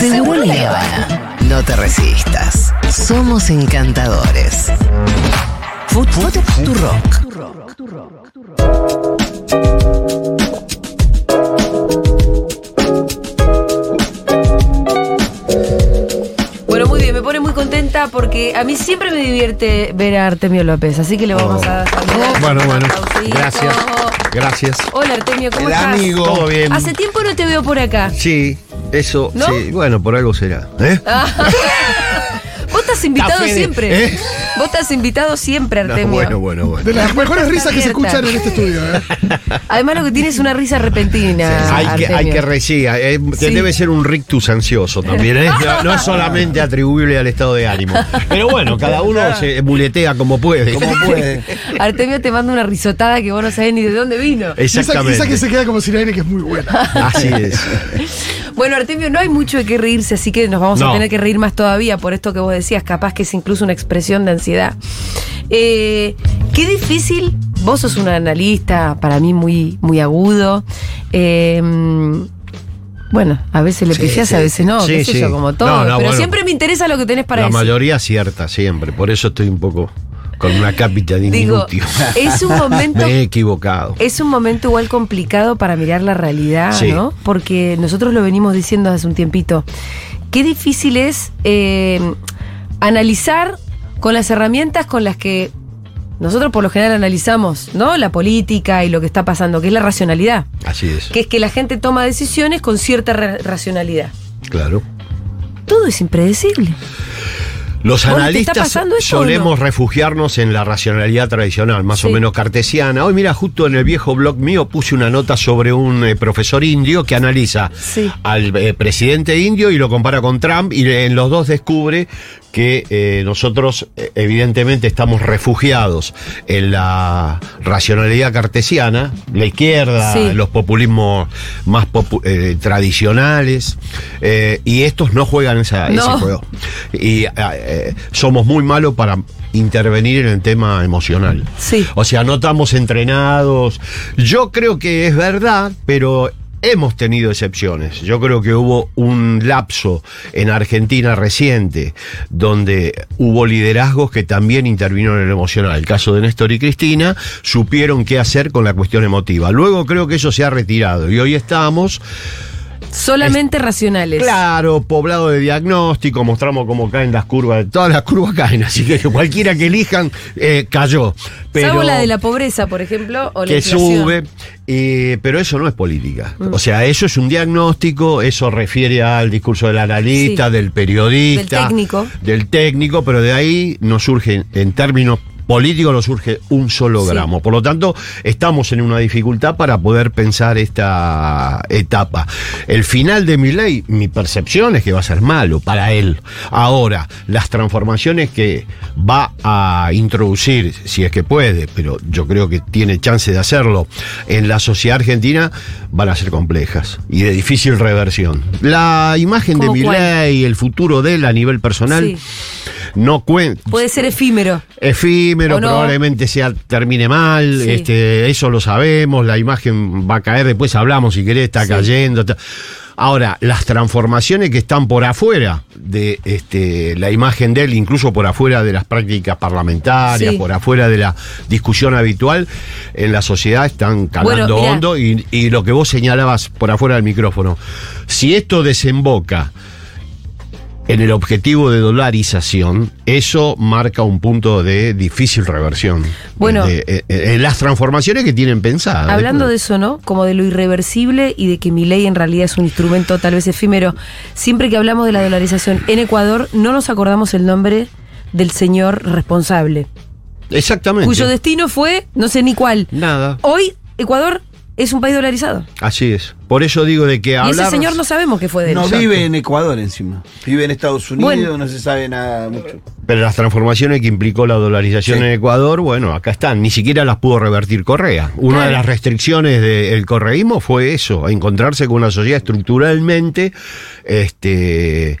Seguro la Habana. No te resistas. Somos encantadores. Food, food, tu rock. Bueno, muy bien, me pone muy contenta porque a mí siempre me divierte ver a Artemio López, así que le vamos a saludar. Bueno, bueno. Aplausito. Gracias. Gracias. Hola Artemio, ¿cómo El estás? amigo. Todo bien. Hace tiempo no te veo por acá. Sí, eso, ¿No? sí. Bueno, por algo será. ¿eh? Vos estás invitado siempre. ¿eh? Vos estás invitado siempre, No, Artemio. bueno, bueno, bueno. De las mejores risas que se escuchan en este estudio. ¿eh? Además lo que tiene es una risa repentina. hay, que, hay que reír, eh, que Sí. debe ser un rictus ansioso también, ¿eh? no, no es solamente atribuible al estado de ánimo. Pero bueno, cada uno se muletea como puede. Como puede. Artemio te manda una risotada que vos no sabés ni de dónde vino. Esa, esa Exactamente. que se queda como sin aire, que es muy buena. Así es. Bueno, Artemio, no hay mucho de qué reírse, así que nos vamos a tener que reír más todavía por esto que vos decías, capaz que es incluso una expresión de ansiedad. Eh, qué difícil, vos sos un analista para mí muy, muy agudo. Eh, bueno, a veces le Sí, pifias, sí. a veces no, Sí, qué sé sí. yo, como todo. No, no, pero bueno. siempre me interesa lo que tenés para La decir. mayoría acierta siempre, por eso estoy un poco con una cápita de Digo, es un momento Me he equivocado. Es un momento igual complicado para mirar la realidad, Sí. ¿no? Porque nosotros lo venimos diciendo hace un tiempito. Qué difícil es eh, analizar con las herramientas con las que nosotros por lo general analizamos, ¿no? La política y lo que está pasando, que es la racionalidad. Así es. Que es que la gente toma decisiones con cierta ra- racionalidad. Claro. Todo es impredecible. Los Bueno, ¿te analistas solemos no? refugiarnos en la racionalidad tradicional, más Sí. o menos cartesiana. Hoy, mira, justo en el viejo blog mío puse una nota sobre un eh, profesor indio que analiza Sí. al eh, presidente indio y lo compara con Trump y en los dos descubre que eh, nosotros eh, evidentemente estamos refugiados en la racionalidad cartesiana, la izquierda, Sí. los populismos más popu- eh, tradicionales, eh, y estos no juegan esa, No. ese juego. Y somos muy malos para intervenir en el tema emocional. Sí. O sea, no estamos entrenados. Yo creo que es verdad, pero hemos tenido excepciones. Yo creo que hubo un lapso en Argentina reciente donde hubo liderazgos que también intervinieron en lo emocional. El caso de Néstor y Cristina supieron qué hacer con la cuestión emotiva. Luego creo que eso se ha retirado y hoy estamos Solamente racionales. Claro, poblado de diagnóstico, mostramos cómo caen las curvas, todas las curvas caen, así que cualquiera que elijan eh, cayó. Pero Salvo la de la pobreza, por ejemplo, o la que inflación. sube, eh, pero eso no es política. Mm. O sea, eso es un diagnóstico, eso refiere al discurso del analista, Sí. del periodista, Del técnico. del técnico, pero de ahí no surge, en términos políticos, no surge un solo Sí. gramo. Por lo tanto, estamos en una dificultad para poder pensar esta etapa. El final de mi ley, mi percepción es que va a ser malo para él. Ahora, las transformaciones que va a introducir, si es que puede, pero yo creo que tiene chance de hacerlo, en la sociedad argentina van a ser complejas y de difícil reversión. La imagen de ¿Cómo mi cuál? ley, el futuro de él a nivel personal, Sí. No cuenta. Puede ser efímero. Efímero, probablemente sea, termine mal, Sí. este, eso lo sabemos, la imagen va a caer, después hablamos si querés, está Sí. cayendo. Ahora, las transformaciones que están por afuera de este, la imagen de él, incluso por afuera de las prácticas parlamentarias, Sí. por afuera de la discusión habitual, en la sociedad están calando Bueno, hondo y, y lo que vos señalabas por afuera del micrófono, si esto desemboca en el objetivo de dolarización, eso marca un punto de difícil reversión. Bueno. De- eh, eh, las transformaciones que tienen pensadas. Hablando de eso, ¿no? Como de lo irreversible y de que mi ley en realidad es un instrumento tal vez efímero. Siempre que hablamos de la dolarización en Ecuador, no nos acordamos el nombre del señor responsable, Exactamente. cuyo destino fue no sé ni cuál. Nada. Hoy Ecuador es un país dolarizado. Así es. Por eso digo de que Y hablar. ese señor no sabemos qué fue de él. No Exacto. vive en Ecuador encima. Vive en Estados Unidos, Bueno. no se sabe nada mucho. Pero las transformaciones que implicó la dolarización Sí. en Ecuador, bueno, acá están. Ni siquiera las pudo revertir Correa. Una Claro. de las restricciones del correísmo fue eso, encontrarse con una sociedad estructuralmente este,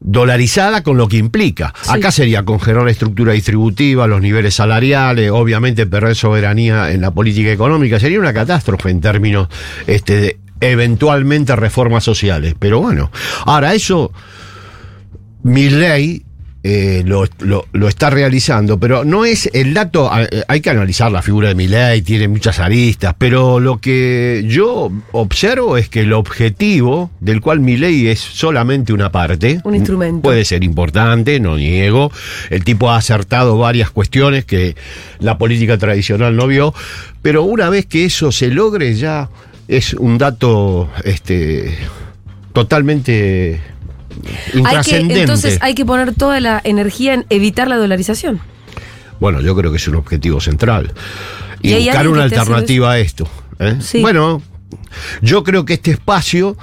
dolarizada con lo que implica. Sí. Acá sería congelar la estructura distributiva, los niveles salariales, obviamente perder soberanía en la política económica. Sería una catástrofe en términos este, de eventualmente reformas sociales. Pero bueno, ahora eso, mi ley eh, lo, lo- lo está realizando, pero no es el dato, eh, hay que analizar la figura de Milei, tiene muchas aristas, pero lo que yo observo es que el objetivo, del cual Milei es solamente una parte, Un instrumento. puede ser importante, no niego, el tipo ha acertado varias cuestiones que la política tradicional no vio, pero una vez que eso se logre ya es un dato este totalmente Hay que, entonces hay que poner toda la energía en evitar la dolarización. Bueno, yo creo que es un objetivo central. Y, ¿Y hay buscar una alternativa a esto. ¿eh? Sí. Bueno, yo creo que este espacio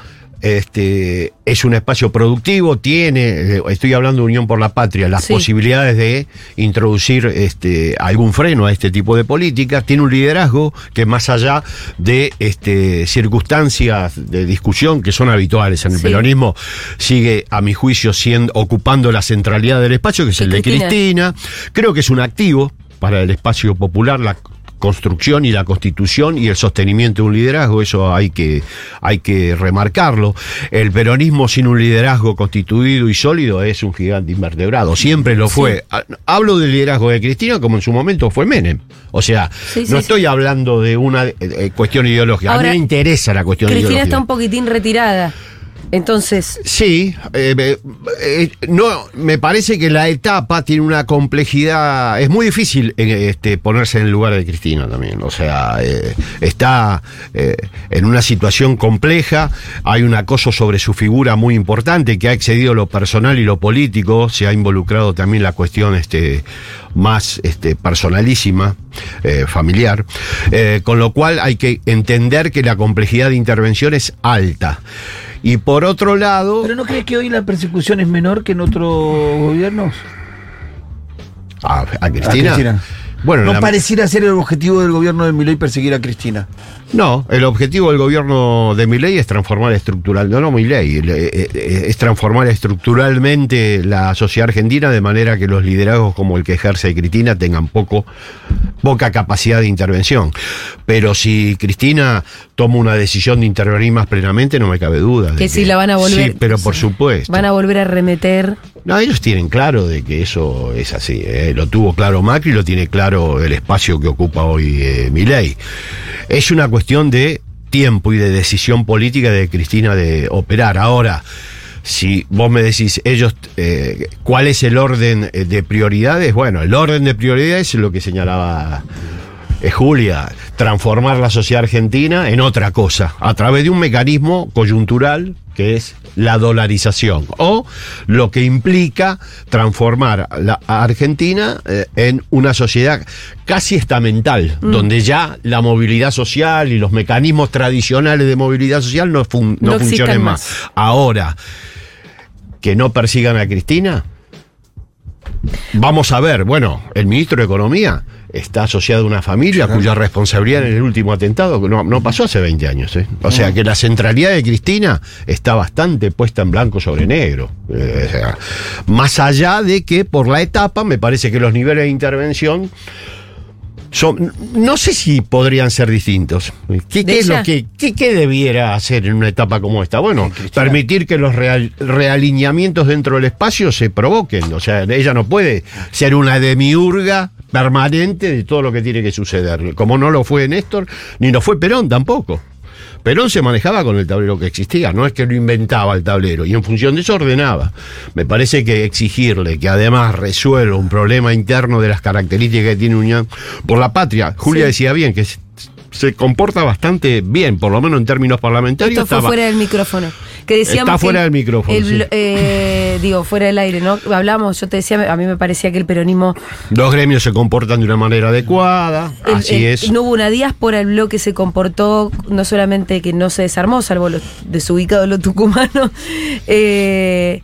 este, es un espacio productivo, tiene, eh, estoy hablando de Unión por la Patria, las Sí. posibilidades de introducir este, algún freno a este tipo de políticas, tiene un liderazgo que más allá de este, circunstancias de discusión que son habituales en el Sí. peronismo, sigue, a mi juicio, siendo, ocupando la centralidad del espacio, que es el de Cristina. Cristina. Creo que es un activo para el espacio popular, la construcción y la constitución y el sostenimiento de un liderazgo, eso hay que, hay que remarcarlo. El peronismo sin un liderazgo constituido y sólido es un gigante invertebrado, siempre lo fue. Ha- Hablo del liderazgo de Cristina como en su momento fue Menem. O sea, Sí, sí, no estoy hablando de una eh, cuestión ideológica, a mí me interesa la cuestión Cristina ideológica. está un poquitín retirada. Entonces, Sí, eh, eh, no, me parece que la etapa tiene una complejidad. Es muy difícil eh, este, ponerse en el lugar de Cristina también. O sea, está en una situación compleja. Hay un acoso sobre su figura muy importante que ha excedido lo personal y lo político. Se ha involucrado también la cuestión este, más este, personalísima, familiar. Con lo cual hay que entender que la complejidad de intervención es alta. Y por otro lado. ¿Pero no crees que hoy la persecución es menor que en otros gobiernos? A, a Cristina. A Cristina. Bueno, no la- pareciera ser el objetivo del gobierno de Milei perseguir a Cristina. No, el objetivo del gobierno de Milei es transformar estructural, no, no Milei, le- eh, eh, es transformar estructuralmente la sociedad argentina de manera que los liderazgos como el que ejerce Cristina tengan poco, poca capacidad de intervención. Pero si Cristina toma una decisión de intervenir más plenamente, no me cabe duda. de Que sí la van a volver- Sí, pero por supuesto. van a volver a remeter. No, ellos tienen claro de que eso es así. ¿eh? Lo tuvo claro Macri, lo tiene claro el espacio que ocupa hoy eh, Milei. Es una cuestión de tiempo y de decisión política de Cristina de operar. Ahora, si vos me decís, ellos, eh, ¿cuál es el orden eh, de prioridades? Bueno, el orden de prioridades es lo que señalaba eh, Julia, transformar la sociedad argentina en otra cosa, a través de un mecanismo coyuntural que es la dolarización, o lo que implica transformar la Argentina eh, en una sociedad casi estamental, donde ya la movilidad social y los mecanismos tradicionales de movilidad social no, fun- no funcionen más. más. Ahora, que no persigan a Cristina, Vamos a ver, bueno, el ministro de Economía está asociado a una familia cuya responsabilidad en el último atentado no, no pasó hace 20 años. ¿eh? O sea que la centralidad de Cristina está bastante puesta en blanco sobre negro. Eh, o sea, más allá de que por la etapa me parece que los niveles de intervención son, no sé si podrían ser distintos. ¿Qué, ¿De qué es lo que qué, qué debiera hacer en una etapa como esta? Bueno, permitir que los real- realineamientos dentro del espacio se provoquen. O sea, ella no puede ser una demiurga permanente de todo lo que tiene que suceder. Como no lo fue Néstor, ni lo fue Perón tampoco. Perón se manejaba con el tablero que existía, no es que lo inventaba el tablero, y en función de eso ordenaba. Me parece que exigirle que además resuelva un problema interno de las características que tiene Unión por la Patria, Julia Sí. decía bien, que se comporta bastante bien, por lo menos en términos parlamentarios. Esto fue estaba- fuera del micrófono. Que decíamos Está que fuera del micrófono, el sí. blo- eh, digo, fuera del aire, ¿no? Hablamos, yo te decía, a mí me parecía que el peronismo. Los gremios se comportan de una manera adecuada, el- así el- es. No hubo una diáspora, el bloque se comportó, no solamente que no se desarmó, salvo los desubicados los tucumanos. eh,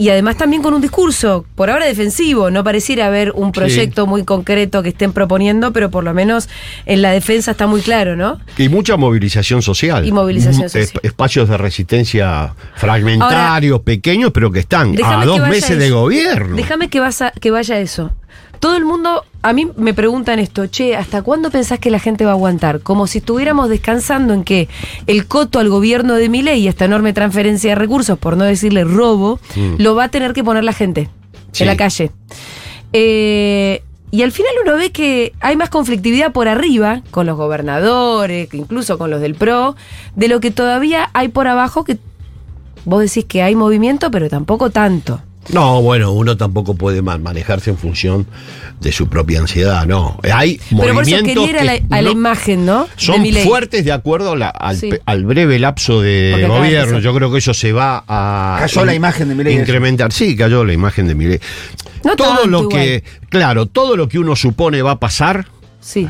y además también con un discurso, por ahora defensivo, no pareciera haber un proyecto muy concreto que estén proponiendo, pero por lo menos en la defensa está muy claro, ¿no? Y mucha movilización social. Y movilización Mm, social. es- espacios de resistencia fragmentarios, pequeños, pero que están a dos meses de gobierno. Déjame que, vas a- que vaya eso. Todo el mundo, a mí me preguntan esto, che, ¿hasta cuándo pensás que la gente va a aguantar? Como si estuviéramos descansando en que el coto al gobierno de Milei y esta enorme transferencia de recursos, por no decirle robo, Mm. lo va a tener que poner la gente Sí. en la calle. Eh, y al final uno ve que hay más conflictividad por arriba, con los gobernadores, incluso con los del PRO, de lo que todavía hay por abajo, que vos decís que hay movimiento, pero tampoco tanto. No, bueno, uno tampoco puede ma- manejarse en función de su propia ansiedad, no. Hay Pero por eso movimientos quería ir a la, que a la no- imagen, ¿no? De son fuertes de acuerdo a la- al, Sí. pe- al breve lapso de gobierno. Yo creo que eso se va a Cayó la imagen de Milei. incrementar. Sí, cayó la imagen de Milei. No todo tanto lo igual. que, claro, todo lo que uno supone va a pasar, Sí.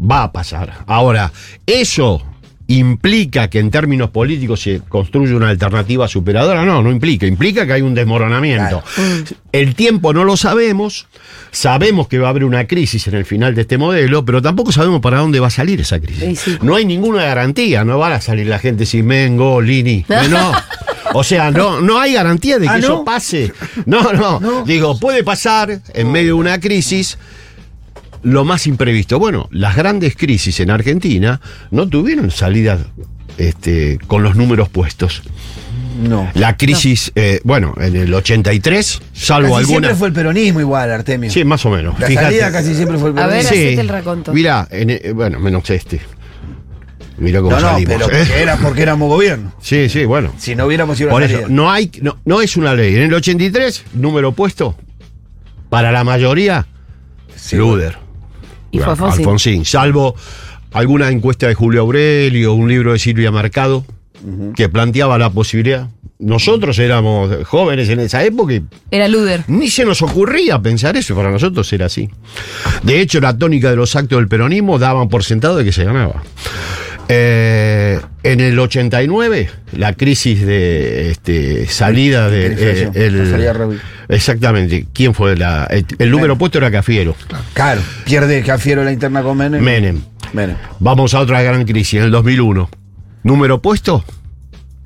va a pasar. Ahora, eso implica que en términos políticos se construye una alternativa superadora. No, no implica. Implica que hay un desmoronamiento. El tiempo no lo sabemos. Sabemos que va a haber una crisis en el final de este modelo, pero tampoco sabemos para dónde va a salir esa crisis. Sí, sí. No hay ninguna garantía. No van a salir la gente sin Mengo, Lini. No. no. O sea, no, no hay garantía de que Ah, ¿no? eso pase. No, no, No. Digo, puede pasar en medio de una crisis lo más imprevisto. Bueno, las grandes crisis en Argentina no tuvieron salida este, con los números puestos. No. La crisis, eh, bueno, en el 83, salvo Casi alguna. siempre fue el peronismo igual, Artemio. Sí, más o menos. La Fíjate. salida casi siempre fue el A ver, peronismo. hacete el raconto. Mirá, en, eh, bueno, menos este. Mira cómo no, no, salimos. pero ¿eh? porque, era, porque éramos gobierno. Sí, sí, bueno. Si no hubiéramos ido a Por eso, salida. no hay, no, no es una ley. En el 83, número puesto, para la mayoría, Luder. Y fue Alfonsín. salvo alguna encuesta de Julio Aurelio, un libro de Silvia Mercado, que planteaba la posibilidad. Nosotros éramos jóvenes en esa época y Era Luder. ni se nos ocurría pensar eso, para nosotros era así. De hecho, la tónica de los actos del peronismo daban por sentado de que se ganaba. Eh, en el 89, la crisis de este, salida de. Eh, el- salida Raúl. exactamente. ¿Quién fue la.? El, el número puesto era Cafiero. Claro, pierde Cafiero la interna con Menem. Menem. Menem. Vamos a otra gran crisis, en el 2001. ¿Número puesto?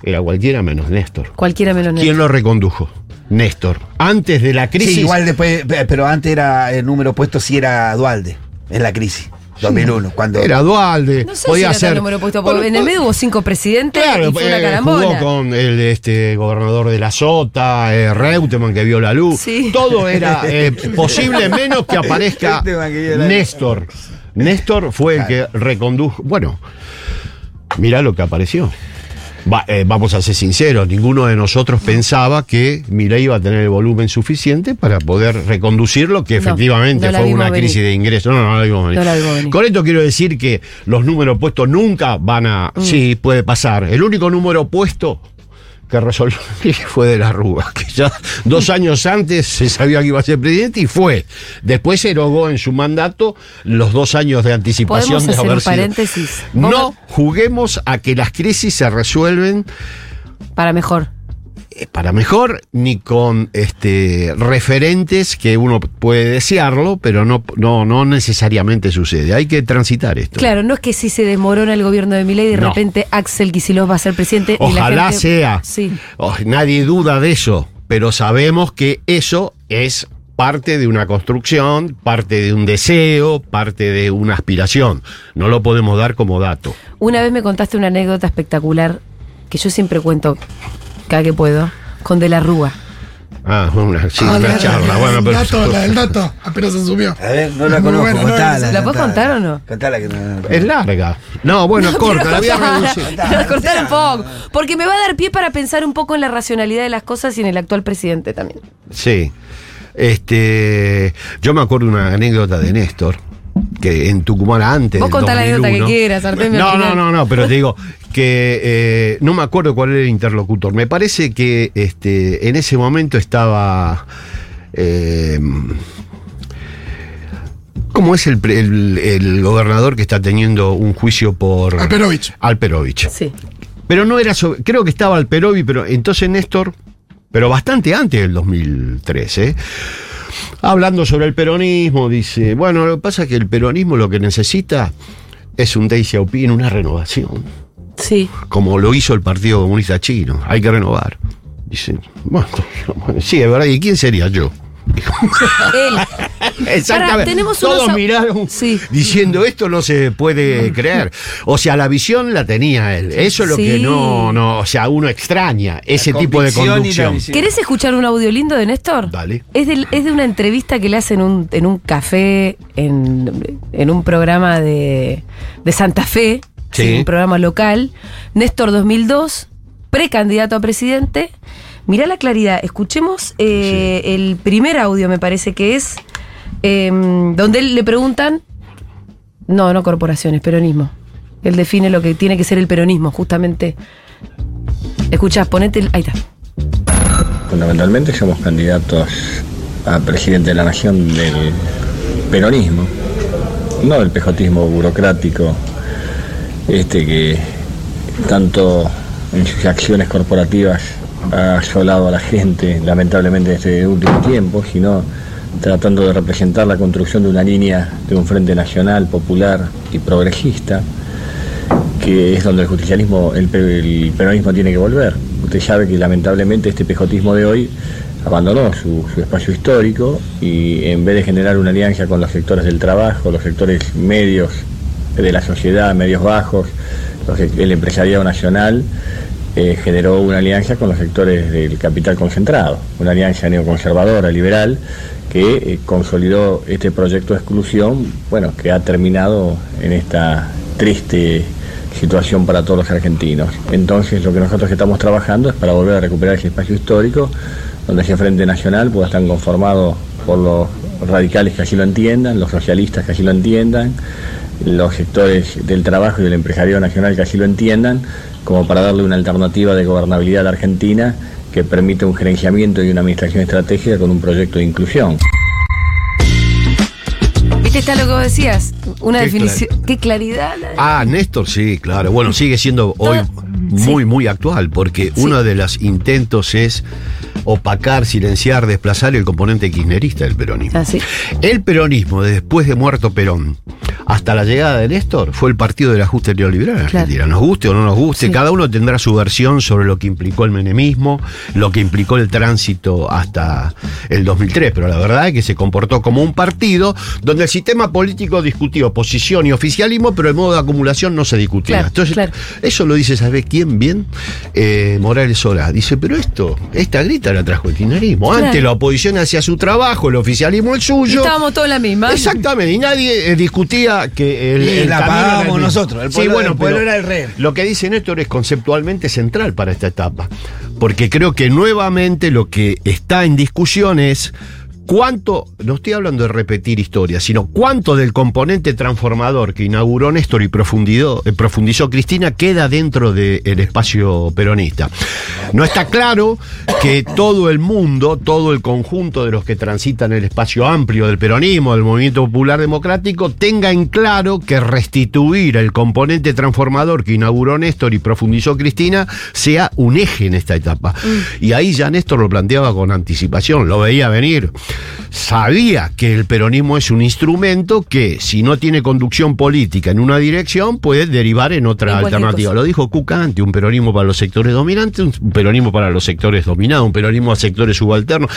Era cualquiera menos Néstor. Cualquiera menos ¿Quién lo recondujo? Néstor. Antes de la crisis. Sí, igual después, pe- pero antes era el número puesto si era Dualde, en la crisis, 2001, cuando... Era Dualde. No sé podía si era ser. tan número puesto, porque Bueno, en el medio hubo cinco presidentes Claro, y fue una eh, carambola. jugó con el este, gobernador de la Sota, eh, Reutemann que vio la luz. Sí. Todo era eh, posible menos que aparezca. Néstor. Néstor fue el que recondujo. Bueno, mirá lo que apareció. Va- eh, vamos a ser sinceros, ninguno de nosotros pensaba que Milei iba a tener el volumen suficiente para poder reconducirlo, que No, efectivamente no fue una venir. crisis de ingresos. No, no, no la vimos venir. No la vimos venir. Con esto quiero decir que los números puestos nunca van a. Mm. Sí, puede pasar. El único número puesto que resolvió fue de la Rúa, que ya dos años antes se sabía que iba a ser presidente y fue. Después se erogó en su mandato los dos años de anticipación Podemos de hacer haber un sido- paréntesis. No juguemos a que las crisis se resuelven Para mejor. Eh, para mejor ni con este referentes que uno puede desearlo, pero no, no, no necesariamente sucede. Hay que transitar esto. Claro, no es que si se desmorona el gobierno de Milei de No. repente Axel Kicillof va a ser presidente y la Ojalá gente- sea. Sí. Oh, nadie duda de eso, pero sabemos que eso es parte de una construcción, parte de un deseo, parte de una aspiración. No lo podemos dar como dato. Una vez me contaste una anécdota espectacular que yo siempre cuento cada que puedo con De la Rúa. Ah, una, sí, Ah, una la- charla. la- Bueno, el pero- dato, la del dato, apenas se subió. A ver, no la conozco, buena, no, contala. ¿La puedes contar o no? Contala que no. es larga. No, bueno, corta, la voy a reducir. Cortar un poco. Porque me va a dar pie para pensar un poco en la racionalidad de las cosas y en el actual presidente también. Sí. Este, yo me acuerdo una anécdota de Néstor que en Tucumán antes Vos contá la anécdota que 2001. quieras, Artemio, No, no, no, no, pero te digo que eh, no me acuerdo cuál era el interlocutor. Me parece que este en ese momento estaba eh, ¿Cómo es el, pre- el- el gobernador que está teniendo un juicio por Alperovich. Alperovich. Sí. Pero no era sobre, creo que estaba Alperovi, pero entonces Néstor, pero bastante antes del 2013, hablando sobre el peronismo, dice, bueno, lo que pasa es que el peronismo lo que necesita es un Deng Xiaoping, una renovación, Sí. como lo hizo el Partido Comunista Chino, hay que renovar. Dice, bueno, sí, es verdad, ¿y quién sería yo? Él. Exactamente. Pará, Todos unos miraron Sí. diciendo esto no se puede creer. O sea, la visión la tenía él. Eso es lo Sí. que no, no, o sea, uno extraña ese tipo de conducción. ¿Querés escuchar un audio lindo de Néstor? Dale. Es, del- es de una entrevista que le hacen en un, en un café, en, en un programa de, de Santa Fe, Sí. un programa local. Néstor 2002, precandidato a presidente. Mirá la claridad. Escuchemos eh, el primer audio, me parece que es, eh, donde él le preguntan, no, no corporaciones, peronismo. Él define lo que tiene que ser el peronismo, justamente. Escuchás, ponete el... Ahí está. Fundamentalmente somos candidatos a presidente de la nación del peronismo, no del pejotismo burocrático, este que tanto en sus acciones corporativas ha asolado a la gente, lamentablemente en este último tiempo, sino tratando de representar la construcción de una línea de un frente nacional, popular y progresista que es donde el justicialismo, el, el peronismo tiene que volver. Usted sabe que lamentablemente este pejotismo de hoy abandonó su, su espacio histórico y en vez de generar una alianza con los sectores del trabajo, los sectores medios de la sociedad, medios bajos, el empresariado nacional, eh, generó una alianza con los sectores del capital concentrado, una alianza neoconservadora, liberal, que eh, consolidó este proyecto de exclusión, bueno, que ha terminado en esta triste situación para todos los argentinos. Entonces lo que nosotros estamos trabajando es para volver a recuperar ese espacio histórico, donde ese Frente Nacional pueda estar conformado por los radicales que así lo entiendan, los socialistas que así lo entiendan, los sectores del trabajo y del empresariado nacional que así lo entiendan, como para darle una alternativa de gobernabilidad a la Argentina que permite un gerenciamiento y una administración estratégica con un proyecto de inclusión. ¿Viste está lo que vos decías? Una Qué definición. Qué claridad. la- Ah, Néstor, sí, claro. Bueno, sigue siendo hoy Todo- muy, sí. muy actual, porque Sí. uno de los intentos es opacar, silenciar, desplazar el componente kirchnerista del peronismo. Ah, sí. El peronismo, después de muerto Perón, hasta la llegada de Néstor, fue el partido del ajuste neoliberal en Claro. Argentina. Nos guste o no nos guste, Sí. cada uno tendrá su versión sobre lo que implicó el menemismo, lo que implicó el tránsito hasta el 2003, pero la verdad es que se comportó como un partido donde el sistema político discutió oposición y oficialismo, pero el modo de acumulación no se discutía. Claro, Entonces, claro. eso lo dice, ¿sabes quién bien? Eh, Morales Sola. Dice, pero esto, esta grita trajo el kirchnerismo. Claro. Antes la oposición hacía su trabajo, el oficialismo el Y suyo. estábamos todos en la misma. Exactamente, y nadie eh, discutía que el, Y el la camino era pagábamos nosotros, el pueblo- el pueblo pero era el rey. Lo que dice Néstor es conceptualmente central para esta etapa, porque creo que nuevamente lo que está en discusión es cuánto, no estoy hablando de repetir historias, sino cuánto del componente transformador que inauguró Néstor y profundizó, eh, profundizó Cristina queda dentro del espacio peronista. No está claro que todo el mundo, todo el conjunto de los que transitan el espacio amplio del peronismo, del movimiento popular democrático, tenga en claro que restituir el componente transformador que inauguró Néstor y profundizó Cristina sea un eje en esta etapa. Y ahí ya Néstor lo planteaba con anticipación, lo veía venir. Sabía que el peronismo es un instrumento que, si no tiene conducción política en una dirección, puede derivar en otra En alternativa. cosa. Lo dijo Cuca un peronismo para los sectores dominantes, un peronismo para los sectores dominados, un peronismo a sectores subalternos.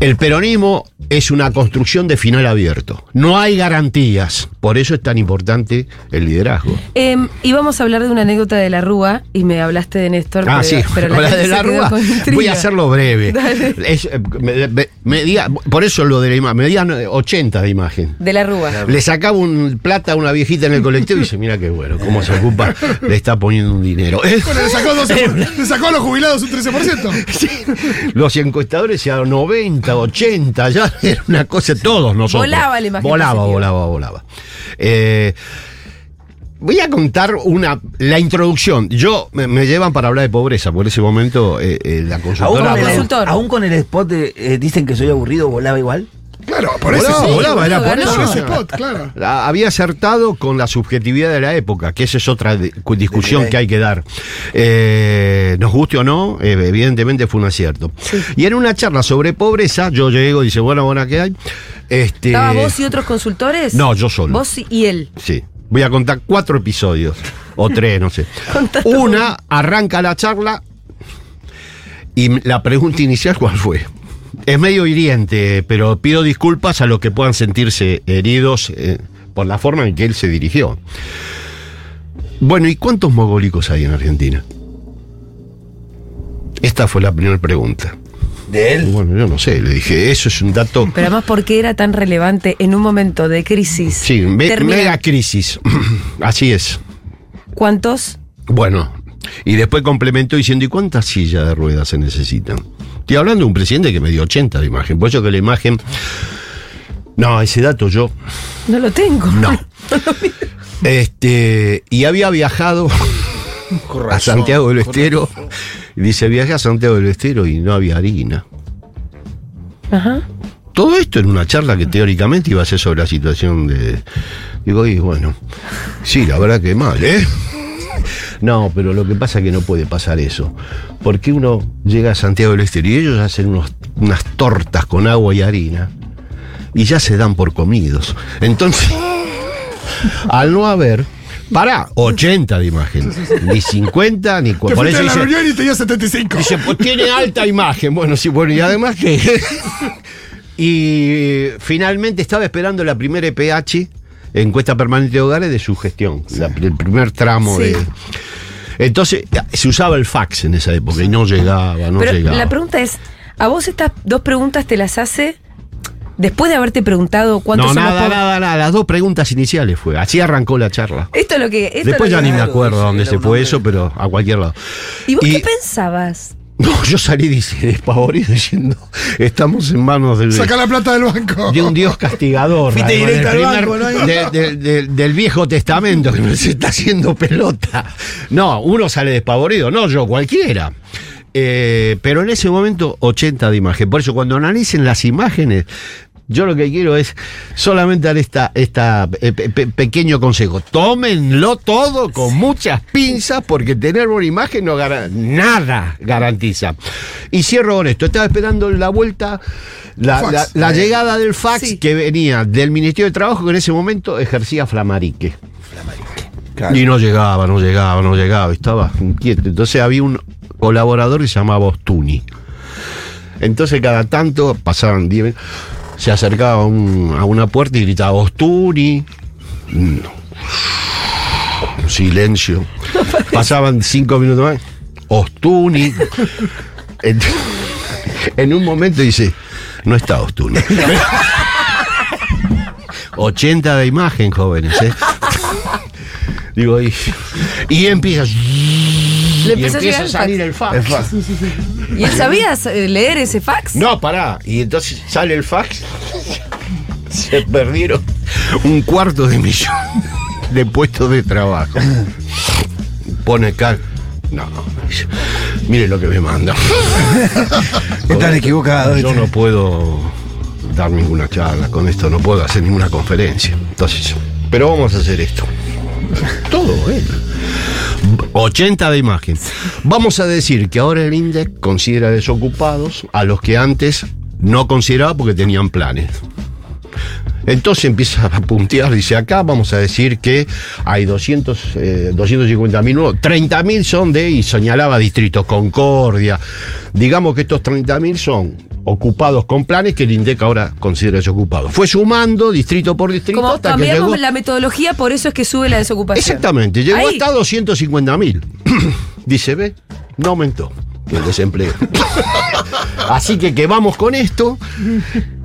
El peronismo es una construcción de final abierto. No hay garantías. Por eso es tan importante el liderazgo. Em, y vamos a hablar de una anécdota de la Rúa, y me hablaste de Néstor. Ah, pero, sí, pero la de la se Rúa. Voy a hacerlo breve. Dale. Es, eh, me- me- medía- por eso lo de la imagen. Medían eh, 80 de imagen. De la Rúa. Le sacaba un plata a una viejita en el colectivo y dice, mira qué bueno, cómo se ocupa, le está poniendo un dinero. Bueno, le sacó, 12 le sacó a los jubilados un 13%. Sí, Los encuestadores decían 90, 80, ya era una cosa, todos nosotros. Volaba la imagen Volaba, positiva. volaba, volaba. Eh, voy a contar una la introducción. Yo me, me llevan para hablar de pobreza, por ese momento eh, eh, la Aún consultora. con, el, aún con el spot de eh, dicen que soy aburrido, volaba igual. Claro, por eso Volaba, sí. volaba, era por Ganó. Ese spot, claro. La- había acertado con la subjetividad de la época, que esa es otra di- cu- discusión que hay que dar. Eh, nos guste o no, eh, evidentemente fue un acierto. Y en una charla sobre pobreza, yo llego y dice, bueno, bueno, ¿qué hay? Este, ¿Estabas vos y otros consultores? No, yo solo. Vos y- él. Sí. Voy a contar cuatro episodios. O tres, no sé. Una, arranca la charla. Y la pregunta inicial, ¿cuál fue? Es medio hiriente, pero pido disculpas a los que puedan sentirse heridos eh, por la forma en que él se dirigió. Bueno, ¿y cuántos mogólicos hay en Argentina? Esta fue la primera pregunta. De él. Bueno, yo no sé, le dije, eso es un dato. Pero además, ¿por qué era tan relevante en un momento de crisis? Sí, me- mega crisis. Así es. ¿Cuántos? Bueno, y después complemento diciendo, ¿y cuántas sillas de ruedas se necesitan? Estoy hablando de un presidente que me dio 80 de imagen. Por eso que la imagen. No, ese dato yo. No lo tengo. No. Este. Y había viajado a Santiago del Estero. Y dice, viajé a Santiago del Estero y no había harina. Ajá. Todo esto en una charla que teóricamente iba a ser sobre la situación de. Digo, y bueno, sí, la verdad que mal, ¿eh? No, pero lo que pasa es que no puede pasar eso. Porque uno llega a Santiago del Estero y ellos hacen unos- unas tortas con agua y harina y ya se dan por comidos. Entonces, al no haber, para 80 de imagen, ni 50, ni Te cu- por fuiste eso a la dice, reunión y tenía 75. Dice, pues tiene alta imagen. Bueno, sí, bueno, y además que. y finalmente estaba esperando la primera EPH, encuesta permanente de hogares, de su gestión. la- el primer tramo Sí. de. Entonces, se usaba el fax en esa época y no llegaba, no Pero llegaba. la pregunta es, ¿a vos estas dos preguntas te las hace después de haberte preguntado cuántos no, somos nada, pobres? nada, nada. Las dos preguntas iniciales fue. Así arrancó la charla. Esto es lo que... esto Después es ya ni me acuerdo dónde se fue eso, pero a cualquier lado. ¿Y vos Y- qué pensabas? No, yo salí despavorido diciendo, estamos en manos del, Saca la plata del banco. de un Dios castigador. Además, directo del al banco, ¿no? de- de- de- del Viejo Testamento que nos está haciendo pelota. No, uno sale despavorido, no yo, cualquiera. Eh, pero en ese momento, 80 de imagen. Por eso, cuando analicen las imágenes, yo lo que quiero es solamente dar esta, esta eh, pe- pe- pequeño consejo. Tómenlo todo con muchas pinzas, porque tener una imagen no gara- nada garantiza. Y cierro con esto. Estaba esperando la vuelta, la, Fax. la- la llegada del fax Sí. que venía del Ministerio de Trabajo, que en ese momento ejercía Flamarique. Claro. Y no llegaba, no llegaba, no llegaba, estaba inquieto. Entonces había un colaborador que se llamaba Ostuni. Entonces cada tanto pasaban 10 minutos, se acercaba a, un- a una puerta y gritaba Ostuni. No. Silencio. Pasaban cinco minutos más. Ostuni. En, en un momento dice, no está Ostuni. 80 de imagen, jóvenes, ¿eh? Digo, y, y empieza. Le y a empieza llegar a el salir fax. el fax. ¿Y él sabía eh, leer ese fax? No, pará. Y entonces sale el fax. Se perdieron un cuarto de millón de puestos de trabajo. Pone acá. No, mire lo que me manda. Están equivocados. Yo no puedo dar ninguna charla con esto, no puedo hacer ninguna conferencia. Entonces, pero vamos a hacer esto. Todo, ¿eh? 80 de imagen. Vamos a decir que ahora el INDEC considera desocupados a los que antes no consideraba porque tenían planes. Entonces empieza a puntear, dice acá vamos a decir que hay 200, eh, 250 mil nuevos, 30 mil son de, y señalaba Distrito Concordia, digamos que estos 30 mil son ocupados con planes que el INDEC ahora considera desocupados. Fue sumando distrito por distrito Como hasta que cambiamos llegó... la metodología, por eso es que sube la desocupación. Exactamente, llegó Ahí. hasta 250 mil. Dice, ve, no aumentó el desempleo. Así que que vamos con esto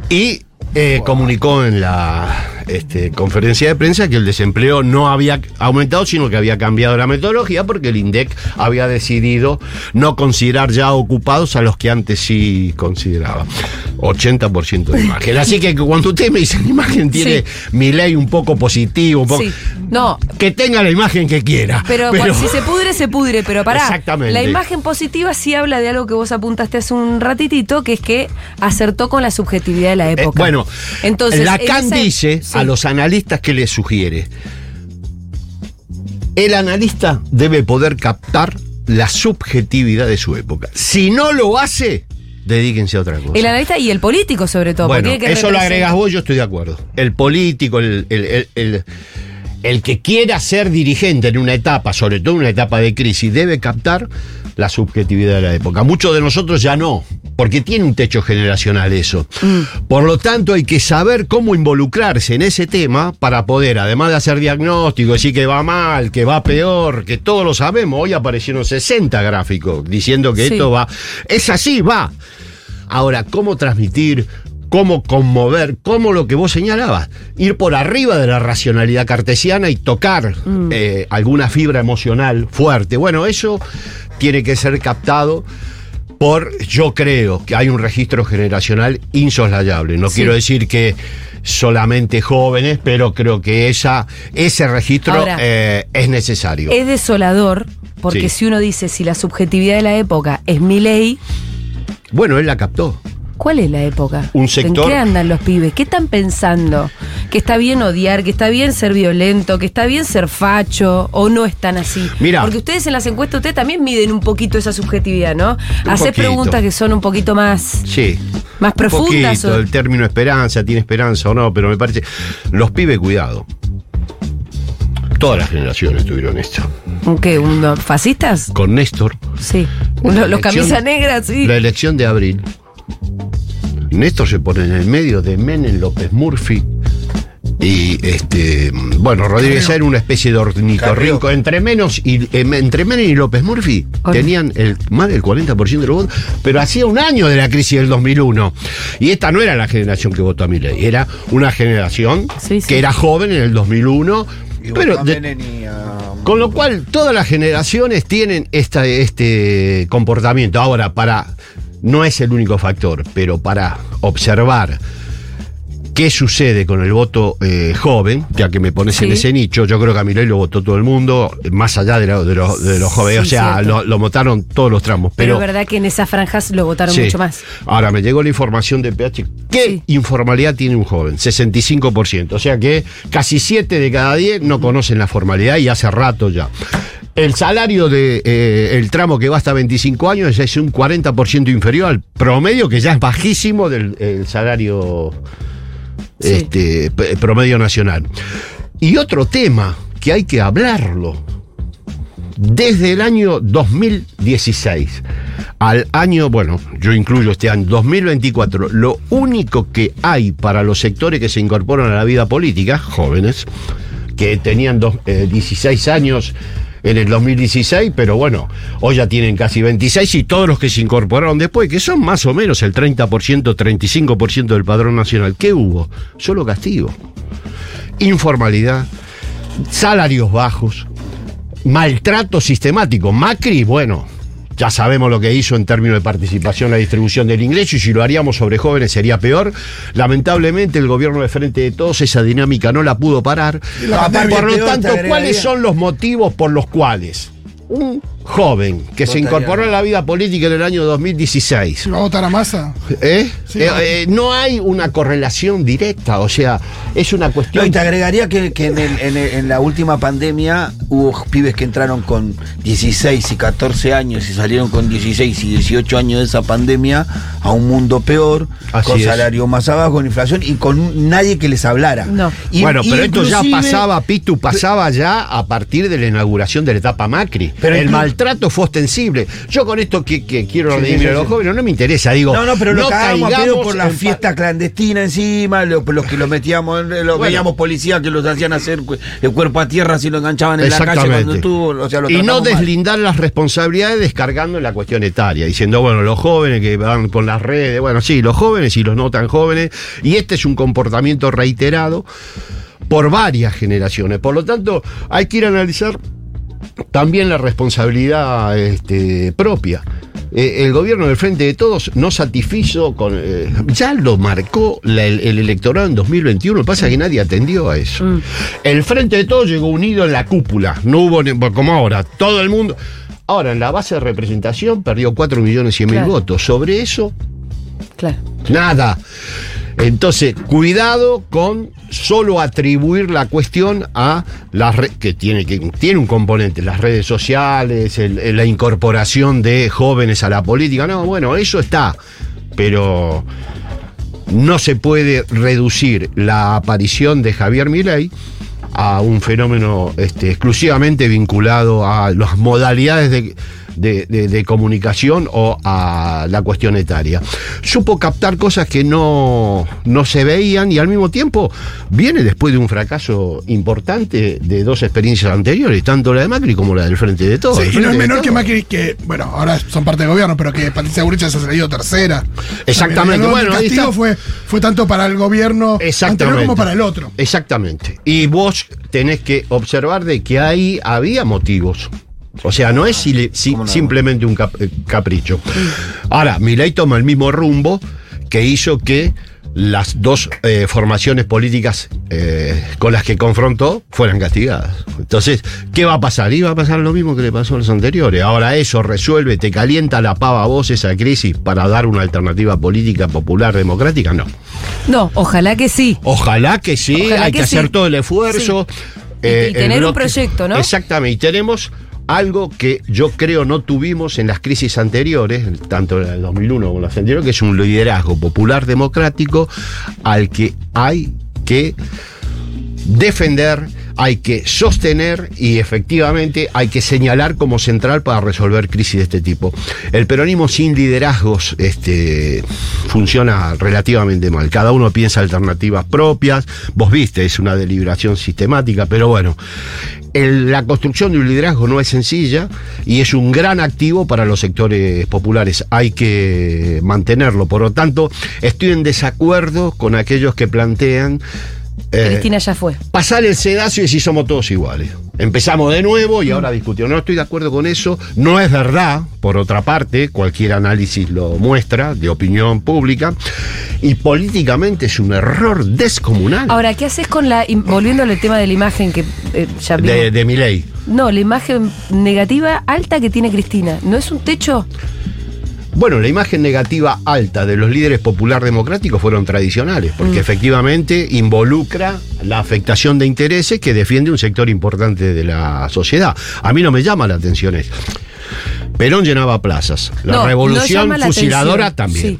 y eh, comunicó en la este, conferencia de prensa que el desempleo no había aumentado, sino que había cambiado la metodología porque el INDEC había decidido no considerar ya ocupados a los que antes sí consideraba. 80% de imagen. Así que cuando usted me dice imagen tiene mi ley un poco positivo, un poco, Sí. No, que tenga la imagen que quiera. pero, si se pudre, se pudre. Pero pará, Exactamente. la imagen positiva sí habla de algo que vos apuntaste hace un ratitito, que es que acertó con la subjetividad de la Eh, época. bueno, Entonces, en Lacan esa- dice sí. a los analistas que le sugiere, el analista debe poder captar la subjetividad de su época. Si no lo hace, dedíquense a otra cosa. El analista y el político, sobre todo. bueno, porque tiene que eso lo agregas vos, yo estoy de acuerdo. El político, el, el- el- el- el que quiera ser dirigente en una etapa, sobre todo en una etapa de crisis, debe captar la subjetividad de la época. Muchos de nosotros ya no. porque tiene un techo generacional eso. Por lo tanto, hay que saber cómo involucrarse en ese tema para poder, además de hacer diagnóstico, decir que va mal, que va peor, que todos lo sabemos. Hoy aparecieron 60 gráficos diciendo que Sí. esto va. Es así, va. Ahora, ¿cómo transmitir? ¿Cómo conmover? ¿Cómo lo que vos señalabas? Ir por arriba de la racionalidad cartesiana y tocar eh, alguna fibra emocional fuerte. Bueno, eso tiene que ser captado por, yo creo que hay un registro generacional insoslayable. No Sí. quiero decir que solamente jóvenes, pero creo que esa, ese registro Ahora, eh, es necesario. Es desolador, porque Sí. si uno dice si la subjetividad de la época es mi ley, Bueno, él la captó. ¿Cuál es la época? Un sector- ¿En qué andan los pibes? ¿Qué están pensando? ¿Que está bien odiar? ¿Que está bien ser violento? ¿Que está bien ser facho? ¿O no están así? Mira. Porque ustedes en las encuestas, ustedes también miden un poquito esa subjetividad, ¿no? Hacer preguntas que son un poquito más, Sí. más profundas. poquito, o- el término esperanza, tiene esperanza o no, pero me parece. Los pibes, cuidado. Todas las generaciones tuvieron esto. ¿Qué? ¿Unos ¿Fascistas? Con Néstor, Sí. Los, los elección- camisas negras, sí. la elección de abril. Néstor se pone en el medio de Menem, López Murphy. Y este, bueno, Rodríguez era una especie de ornitorrinco. Entre menos y em, entre Menem y López Murphy tenían el, más del 40% de los votos, pero hacía un año de la crisis del 2001. Y esta no era la generación que votó a Milei, era una generación Sí, sí. que era joven en el 2001, Y pero de- Menem y a- con lo cual, todas las generaciones tienen esta, este comportamiento. Ahora, para. No es el único factor, pero para observar qué sucede con el voto eh, joven, ya que me pones en ese nicho, yo creo que a Milei lo votó todo el mundo, más allá de, lo- de los- de jóvenes. Sí, o sea, lo, lo votaron todos los tramos. pero Pero, es verdad que en esas franjas lo votaron Sí. mucho más. Ahora, me llegó la información de PH. ¿Qué informalidad tiene un joven? 65%. O sea que casi 7 de cada 10 no conocen la formalidad y hace rato ya. El salario del el tramo que va hasta 25 años es un 40% inferior al promedio, que ya es bajísimo del el salario Sí. este, promedio nacional. Y otro tema que hay que hablarlo. Desde el año 2016 al año, bueno, yo incluyo este año 2024, lo único que hay para los sectores que se incorporan a la vida política, jóvenes, que tenían dos- eh, 16 años en el 2016, pero bueno, hoy ya tienen casi 26 y todos los que se incorporaron después, que son más o menos el 30%, 35% del padrón nacional, ¿qué hubo? Solo castigo, informalidad, salarios bajos, maltrato sistemático. Macri, bueno, ya sabemos lo que hizo en términos de participación en la distribución del ingreso y si lo haríamos sobre jóvenes sería peor. Lamentablemente el gobierno de frente de todos esa dinámica no la pudo parar. la Por lo tanto. ¿cuáles son los motivos por los cuales un joven que se incorporó a la vida política en el año 2016 Si va a votar a masa. ¿eh? Sí, Eh, eh, no hay una correlación directa, o sea, es una No, cuestión y te agregaría que, que en, el- en el- en la última pandemia hubo pibes que entraron con 16 y 14 años y salieron con 16 y 18 años de esa pandemia a un mundo peor, Así con es. salario más abajo, con inflación y con nadie que les hablara. No. Y- bueno, pero esto ya pasaba, Pitu, pasaba ya a partir de la inauguración de la etapa Macri. Pero el maltrato fue ostensible. Yo con esto que, que quiero Sí, redimir sí, a los jóvenes no me interesa, digo. No, no, pero lo cagábamos a pedo caigamos por la fiesta clandestina encima, lo- los que los metíamos, los Bueno. veíamos policías que los hacían hacer el cuerpo a tierra si lo enganchaban en la calle cuando estuvo, o sea, lo y no mal. deslindar las responsabilidades descargando la cuestión etaria, diciendo, bueno, los jóvenes que van con las redes, bueno, sí, los jóvenes y los no tan jóvenes, y este es un comportamiento reiterado por varias generaciones. Por lo tanto, hay que ir a analizar también la responsabilidad este, propia. Eh, el gobierno del Frente de Todos no satisfizo con. eh, ya lo marcó la- el, el electorado en 2021, lo que pasa es que nadie atendió a eso. El Frente de Todos llegó unido en la cúpula, no hubo ni- como ahora, todo el mundo. Ahora, en la base de representación perdió 4 millones y mil Claro. votos. Sobre eso, Claro. Nada. Entonces, cuidado con solo atribuir la cuestión a las redes, que tiene, que tiene un componente, las redes sociales, la incorporación de jóvenes a la política. No, bueno, eso está. Pero no se puede reducir la aparición de Javier Milei a un fenómeno este, exclusivamente vinculado a las modalidades de, de, de- de comunicación o a la cuestión etaria. Supo captar cosas que no, no se veían y al mismo tiempo viene después de un fracaso importante de dos experiencias anteriores, tanto la de Macri como la del Frente de Todos. Sí, El y no es menor que. Macri, que, bueno, ahora son parte del gobierno, pero que Patricia Burrich se ha salido tercera. Exactamente, el bueno, ahí castigo fue, fue tanto para el gobierno anterior como para el otro. Exactamente. Y vos tenés que observar de que ahí había motivos. O sea, no es simplemente un cap- eh, capricho. Ahora, Milei toma el mismo rumbo que hizo que las dos eh, formaciones políticas eh, con las que confrontó fueran castigadas. Entonces, ¿qué va a pasar? Iba a pasar lo mismo que le pasó a los anteriores. Ahora eso resuelve, te calienta la pava a vos esa crisis para dar una alternativa política popular democrática, no. No, ojalá que sí. Ojalá que sí, Ojalá hay que que, hacer sí. todo el esfuerzo. Y- y tener un proyecto, ¿no? Exactamente, y tenemos algo que yo creo no tuvimos en las crisis anteriores, tanto en el 2001 como en las anteriores, que es un liderazgo popular democrático al que hay que defender, hay que sostener y efectivamente hay que señalar como central para resolver crisis de este tipo. El peronismo sin liderazgos este, funciona relativamente mal. Cada uno piensa alternativas propias. Vos viste, es una deliberación sistemática, pero bueno. El- la construcción de un liderazgo no es sencilla y es un gran activo para los sectores populares. Hay que mantenerlo. Por lo tanto, estoy en desacuerdo con aquellos que plantean eh, Cristina ya fue. pasar el sedazo y decir somos todos iguales. Empezamos de nuevo y ahora discutimos. No estoy de acuerdo con eso. No es verdad, por otra parte, cualquier análisis lo muestra, de opinión pública. Y políticamente es un error descomunal Ahora, ¿qué haces con la. Volviendo al tema de la imagen que eh, ya vimos. de, de mi ley. No, la imagen negativa alta que tiene Cristina. ¿No es un techo? Bueno, la imagen negativa alta de los líderes popular democráticos fueron tradicionales, porque efectivamente involucra la afectación de intereses que defiende un sector importante de la sociedad. A mí no me llama la atención eso. Perón llenaba plazas, la No, revolución fusiladora también. sí.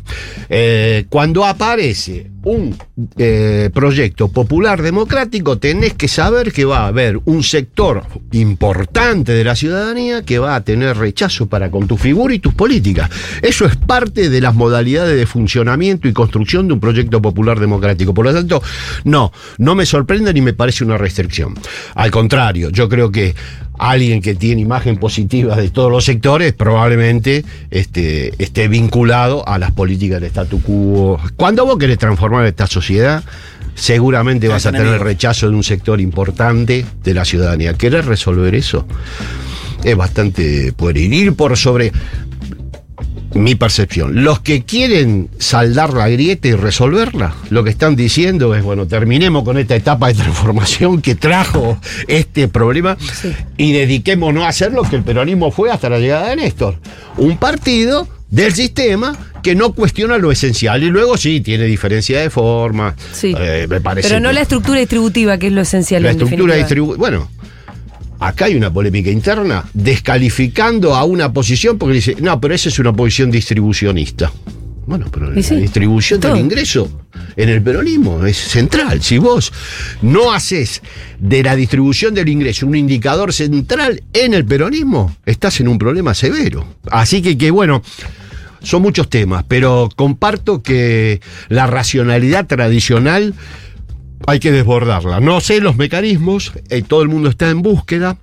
Eh, cuando aparece un eh, proyecto popular democrático, tenés que saber que va a haber un sector importante de la ciudadanía que va a tener rechazo para con tu figura y tus políticas. Eso es parte de las modalidades de funcionamiento y construcción de un proyecto popular democrático. Por lo tanto, no, no me sorprende ni me parece una restricción. Al contrario, yo creo que alguien que tiene imagen positiva de todos los sectores probablemente este, esté vinculado a las políticas del statu quo. Cuando vos querés transformar esta sociedad, seguramente vas a tener enemigos. rechazo de un sector importante de la ciudadanía. ¿Querés resolver eso? Es bastante pueril. Ir por sobre mi percepción. Los que quieren saldar la grieta y resolverla, lo que están diciendo es, bueno, terminemos con esta etapa de transformación que trajo este problema y dediquémonos a hacer lo que el peronismo fue hasta la llegada de Néstor. Un partido del sistema que no cuestiona lo esencial y luego sí tiene diferencia de forma. Sí. eh, me parece Pero no que- la estructura distributiva, que es lo esencial. la en estructura distributiva. Bueno, acá hay una polémica interna descalificando a una posición porque dice, no, pero esa es una posición distribucionista. Bueno, pero la distribución todo. del ingreso en el peronismo es central. Si vos no haces de la distribución del ingreso un indicador central en el peronismo, estás en un problema severo. Así que, que bueno, son muchos temas, pero comparto que la racionalidad tradicional hay que desbordarla. No sé los mecanismos, eh, todo el mundo está en búsqueda.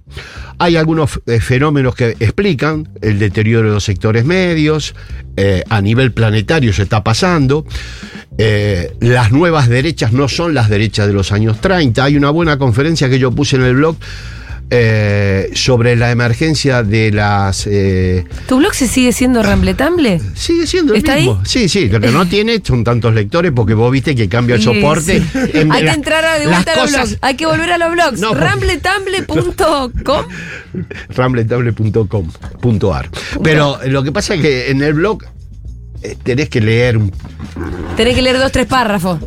Hay algunos eh, fenómenos que explican el deterioro de los sectores medios, eh, a nivel planetario se está pasando. Las nuevas derechas no son las derechas de los años 30. Hay una buena conferencia que yo puse en el blog eh, sobre la emergencia de las... eh, ¿Tu blog se sigue siendo rambletamble? Sigue siendo el ¿Está mismo. ahí? Sí, sí, lo que no tiene son tantos lectores porque vos viste que cambia el soporte. sí. En- Hay que entrar a de vuelta a los cosas- blogs. Hay que volver a los blogs. No, Rambletamble.com. rambletable.com.ar. Pero lo que pasa es que en el blog tenés que leer un Tenés que leer dos, tres párrafos.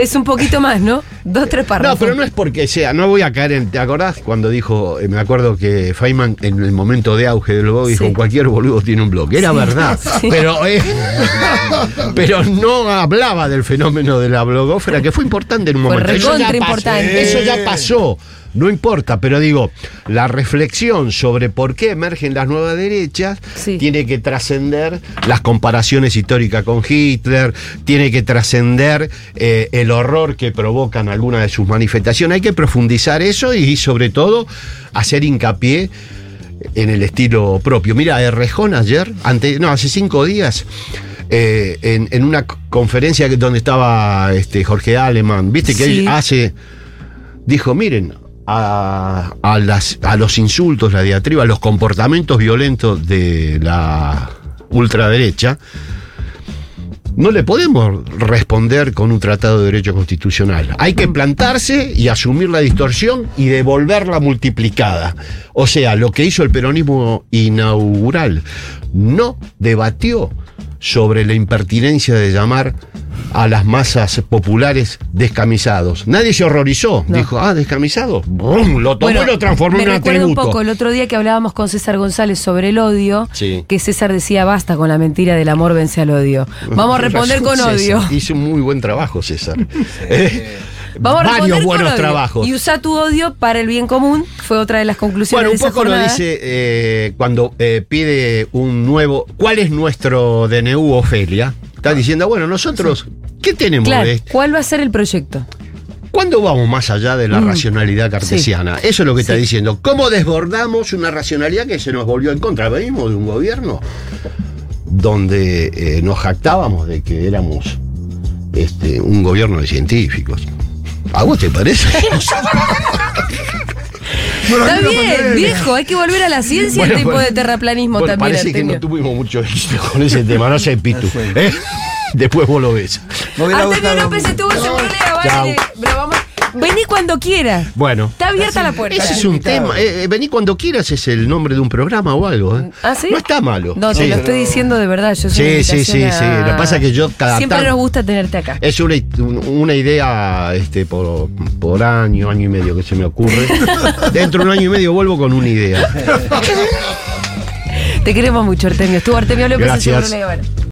Es un poquito más, ¿no? Dos, tres párrafos. No, pero no es porque sea, no voy a caer en. ¿Te acordás cuando dijo, eh, me acuerdo que Feynman en el momento de auge del blog dijo, Sí. cualquier boludo tiene un blog? Era verdad, sí. pero, eh, pero no hablaba del fenómeno de la blogófera, que fue importante en un momento. Eso ya recontra pasó, importante. Eso ya pasó. No importa, pero digo, la reflexión sobre por qué emergen las nuevas derechas Sí. tiene que trascender las comparaciones históricas con Hitler, tiene que trascender eh, el horror que provocan algunas de sus manifestaciones. Hay que profundizar eso y, sobre todo hacer hincapié en el estilo propio. Mira, Errejón ayer, ante, no, hace cinco días, eh, en, en una conferencia donde estaba este, Jorge Aleman, viste que Sí. él hace, dijo, miren, a, a a los insultos, la diatriba, los comportamientos violentos de la ultraderecha, no le podemos responder con un tratado de derecho constitucional. Hay que plantarse y asumir la distorsión y devolverla multiplicada. O sea, lo que hizo el peronismo inaugural no debatió sobre la impertinencia de llamar a las masas populares descamisados. Nadie se horrorizó. No. Dijo, ah, descamisado. ¡Bum! Lo tomó y lo transformó me en un atributo. un poco el otro día que hablábamos con César González sobre el odio, Sí. que César decía basta con la mentira del amor vence al odio. Vamos a responder con César, odio. Hizo un muy buen trabajo, César. Eh, Vamos Varios buenos trabajos. Y usa tu odio para el bien común, fue otra de las conclusiones Bueno, de un esa poco lo dice eh, cuando eh, pide un nuevo. ¿Cuál es nuestro DNU, Ofelia? Está diciendo, bueno, nosotros, ¿qué tenemos Claro, de esto? ¿cuál va a ser el proyecto? ¿Cuándo vamos más allá de la Mm. racionalidad cartesiana? Eso es lo que está Sí. diciendo. ¿Cómo desbordamos una racionalidad que se nos volvió en contra? Venimos de un gobierno donde eh, nos jactábamos de que éramos este, un gobierno de científicos. ¿A vos te parece? Bueno, Está bien, viejo, hay que volver a la ciencia Bueno, bueno. de terraplanismo Bueno, también, parece que no tuvimos mucho éxito con ese tema, no sé, Pitu. ¿eh? Después vos lo ves. Hubiera Artemio López estuvo en Sembrolea, vale. Pero vamos, vení cuando quieras. Bueno. Está abierta la puerta. Ese es un tema. eh, eh, vení cuando quieras, es el nombre de un programa o algo. ¿eh? ¿Ah, sí? No está malo. No, te Sí. lo estoy diciendo de verdad. Yo soy Sí, sí, sí, sí. Lo que pasa es que yo cada Siempre nos gusta tenerte acá. Es una, un- una idea este, por, por año, año y medio que se me ocurre. Dentro de un año y medio vuelvo con una idea. Te queremos mucho, Artemio. Estuvo Artemio López Gracias.